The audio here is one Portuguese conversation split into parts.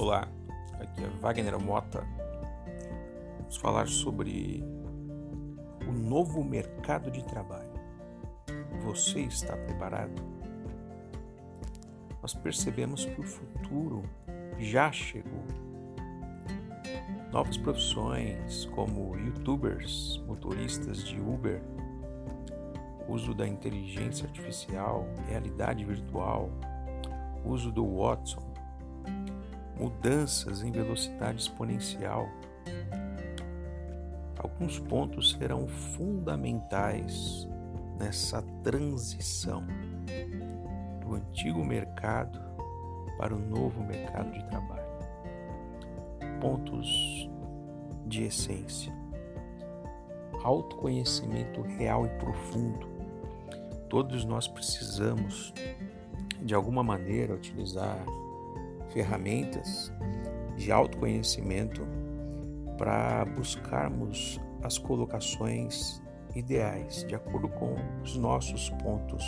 Olá, aqui é Wagner Mota. Vamos falar sobre o novo mercado de trabalho. Você está preparado? Nós percebemos que o futuro já chegou. Novas profissões como youtubers, motoristas de Uber, uso da inteligência artificial, realidade virtual, uso do Watson, mudanças em velocidade exponencial. Alguns pontos serão fundamentais nessa transição do antigo mercado para o novo mercado de trabalho. Pontos de essência: autoconhecimento real e profundo. Todos nós precisamos, de alguma maneira, utilizar ferramentas de autoconhecimento para buscarmos as colocações ideais, de acordo com os nossos pontos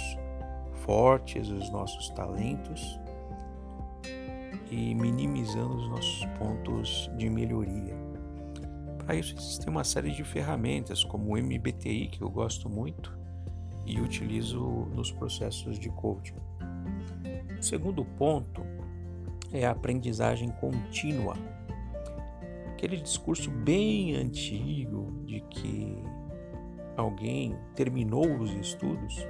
fortes, os nossos talentos e minimizando os nossos pontos de melhoria. Para isso existe uma série de ferramentas como o MBTI que eu gosto muito e utilizo nos processos de coaching. O segundo ponto é a aprendizagem contínua. Aquele discurso bem antigo de que alguém terminou os estudos,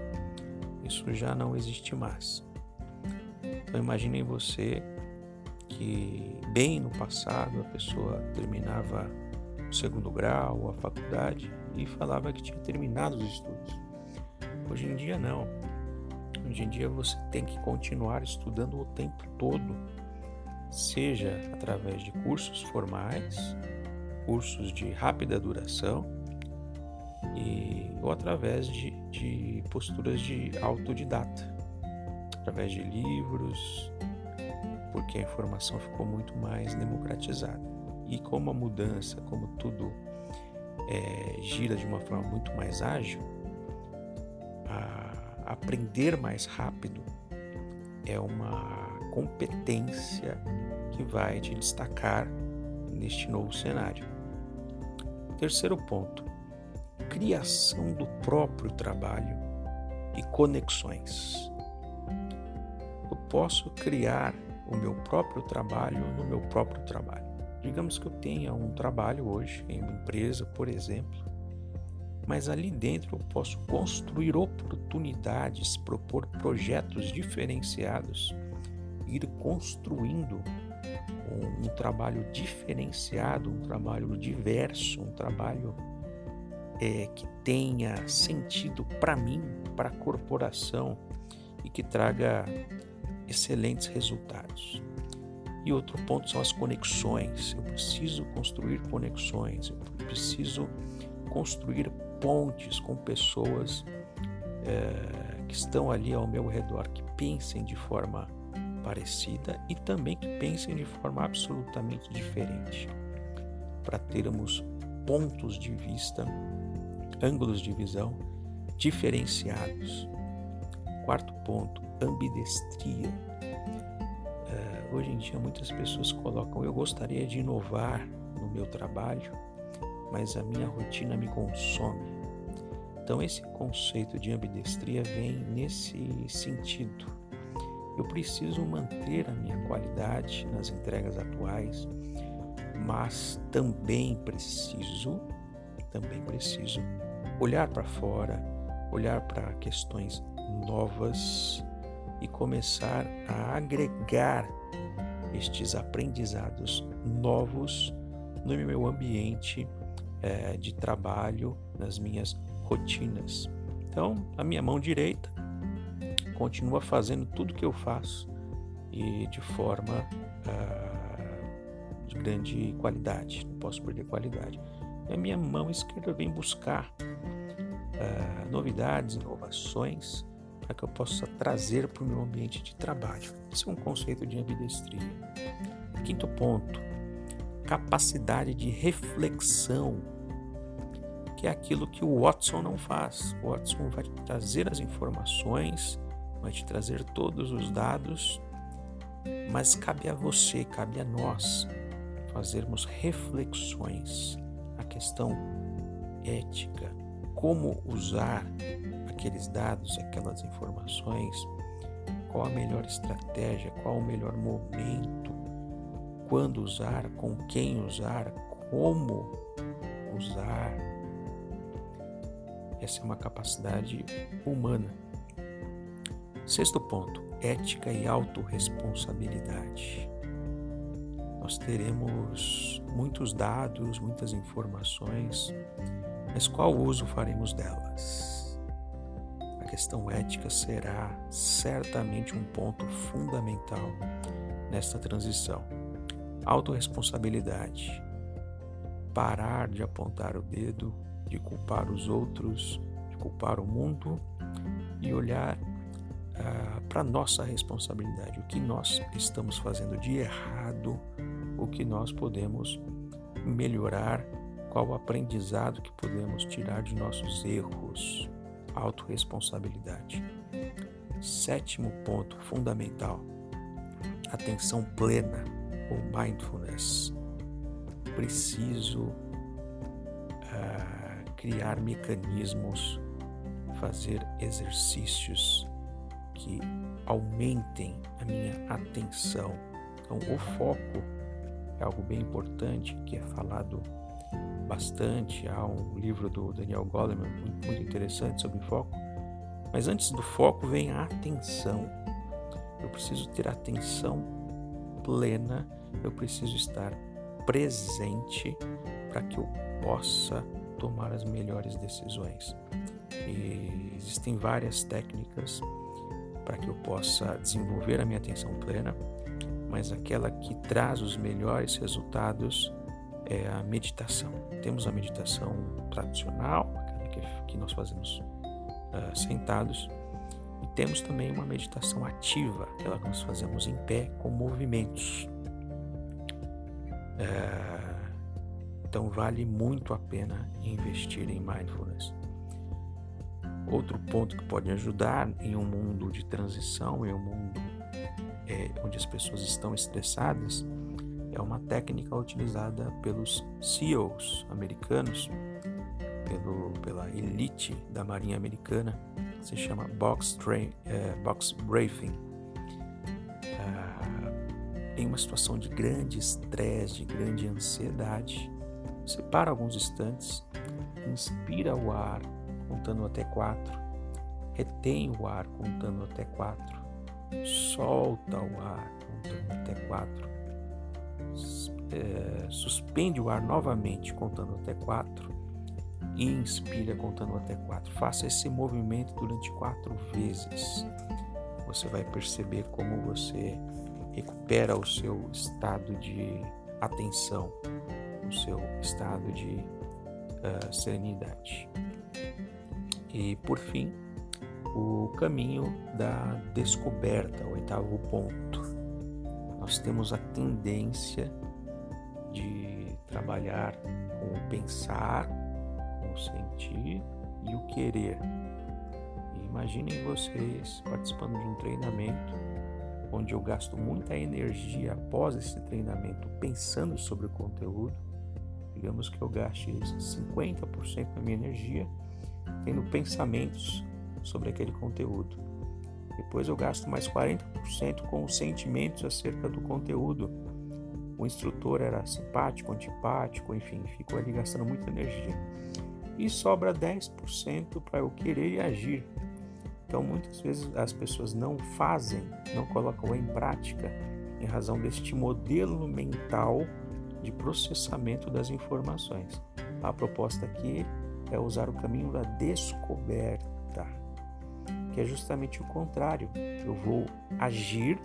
isso já não existe mais. Então imaginem você que bem no passado a pessoa terminava o segundo grau, a faculdade e falava que tinha terminado os estudos. Hoje em dia não. Hoje em dia você tem que continuar estudando o tempo todo seja através de cursos formais, cursos de rápida duração e, ou através de, de posturas de autodidata, através de livros, porque a informação ficou muito mais democratizada. E como a mudança, como tudo é, gira de uma forma muito mais ágil, aprender mais rápido é uma competência que vai te destacar neste novo cenário. Terceiro ponto: criação do próprio trabalho e conexões. Eu posso criar o meu próprio trabalho no meu próprio trabalho. Digamos que eu tenha um trabalho hoje em uma empresa, por exemplo, mas ali dentro eu posso construir oportunidades, propor projetos diferenciados, ir construindo um, um trabalho diferenciado, um trabalho diverso, um trabalho é, que tenha sentido para mim, para a corporação e que traga excelentes resultados. E outro ponto são as conexões. Eu preciso construir conexões, eu preciso construir pontes com pessoas é, que estão ali ao meu redor, que pensem de forma parecida e também que pensem de forma absolutamente diferente, para termos pontos de vista, ângulos de visão diferenciados. Quarto ponto, ambidestria. Uh, hoje em dia muitas pessoas colocam: eu gostaria de inovar no meu trabalho, mas a minha rotina me consome. Então, esse conceito de ambidestria vem nesse sentido eu preciso manter a minha qualidade nas entregas atuais, mas também preciso, também preciso olhar para fora, olhar para questões novas e começar a agregar estes aprendizados novos no meu ambiente é, de trabalho, nas minhas rotinas. Então, a minha mão direita continua fazendo tudo que eu faço e de forma uh, de grande qualidade, não posso perder qualidade. E a minha mão esquerda vem buscar uh, novidades, inovações, para que eu possa trazer para o meu ambiente de trabalho. Esse é um conceito de ambidestria. Quinto ponto, capacidade de reflexão, que é aquilo que o Watson não faz. O Watson vai trazer as informações vai te trazer todos os dados mas cabe a você, cabe a nós fazermos reflexões. A questão ética, como usar aqueles dados, aquelas informações, qual a melhor estratégia, qual o melhor momento, quando usar, com quem usar, como usar. Essa é uma capacidade humana. Sexto ponto: ética e autorresponsabilidade. Nós teremos muitos dados, muitas informações, mas qual uso faremos delas? A questão ética será certamente um ponto fundamental nesta transição. Autoresponsabilidade. Parar de apontar o dedo, de culpar os outros, de culpar o mundo e olhar ah, para nossa responsabilidade, o que nós estamos fazendo de errado, o que nós podemos melhorar, qual o aprendizado que podemos tirar de nossos erros, autorresponsabilidade. Sétimo ponto fundamental: atenção plena ou mindfulness. Preciso uh, criar mecanismos, fazer exercícios que aumentem a minha atenção. Então, o foco é algo bem importante que é falado bastante. Há um livro do Daniel Goleman muito, muito interessante sobre foco. Mas antes do foco vem a atenção. Eu preciso ter atenção plena, eu preciso estar presente para que eu possa tomar as melhores decisões. E existem várias técnicas para que eu possa desenvolver a minha atenção plena, mas aquela que traz os melhores resultados é a meditação. Temos a meditação tradicional, aquela que, nós fazemos uh, sentados, e temos também uma meditação ativa, aquela que nós fazemos em pé com movimentos. Uh, então vale muito a pena investir em mindfulness. Outro ponto que pode ajudar em um mundo de transição, em um mundo é, onde as pessoas estão estressadas, é uma técnica utilizada pelos CEOs americanos, pelo, pela elite da Marinha Americana, se chama box, train, é, box briefing. Ah, em uma situação de grande estresse, de grande ansiedade, você para alguns instantes, inspira o ar contando até quatro, retém o ar contando até quatro, solta o ar contando até quatro, é, suspende o ar novamente contando até quatro e inspira contando até quatro. Faça esse movimento durante quatro vezes. Você vai perceber como você recupera o seu estado de atenção, o seu estado de uh, serenidade. E por fim, o caminho da descoberta, o oitavo ponto. Nós temos a tendência de trabalhar com o pensar, com o sentir e o querer. Imaginem vocês participando de um treinamento onde eu gasto muita energia após esse treinamento pensando sobre o conteúdo. Digamos que eu gaste 50% da minha energia tendo pensamentos sobre aquele conteúdo. Depois eu gasto mais 40% com os sentimentos acerca do conteúdo. O instrutor era simpático, antipático, enfim, ficou ali gastando muita energia. E sobra 10% para eu querer e agir. Então, muitas vezes as pessoas não fazem, não colocam em prática em razão deste modelo mental de processamento das informações. A proposta aqui é usar o caminho da descoberta, que é justamente o contrário. Eu vou agir,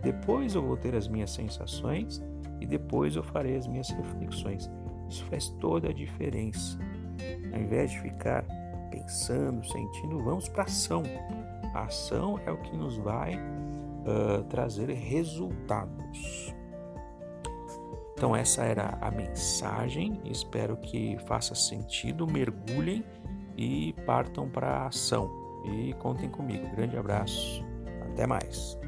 depois eu vou ter as minhas sensações e depois eu farei as minhas reflexões. Isso faz toda a diferença. Ao invés de ficar pensando, sentindo, vamos para ação. A ação é o que nos vai uh, trazer resultados. Então, essa era a mensagem. Espero que faça sentido. Mergulhem e partam para a ação. E contem comigo. Grande abraço. Até mais.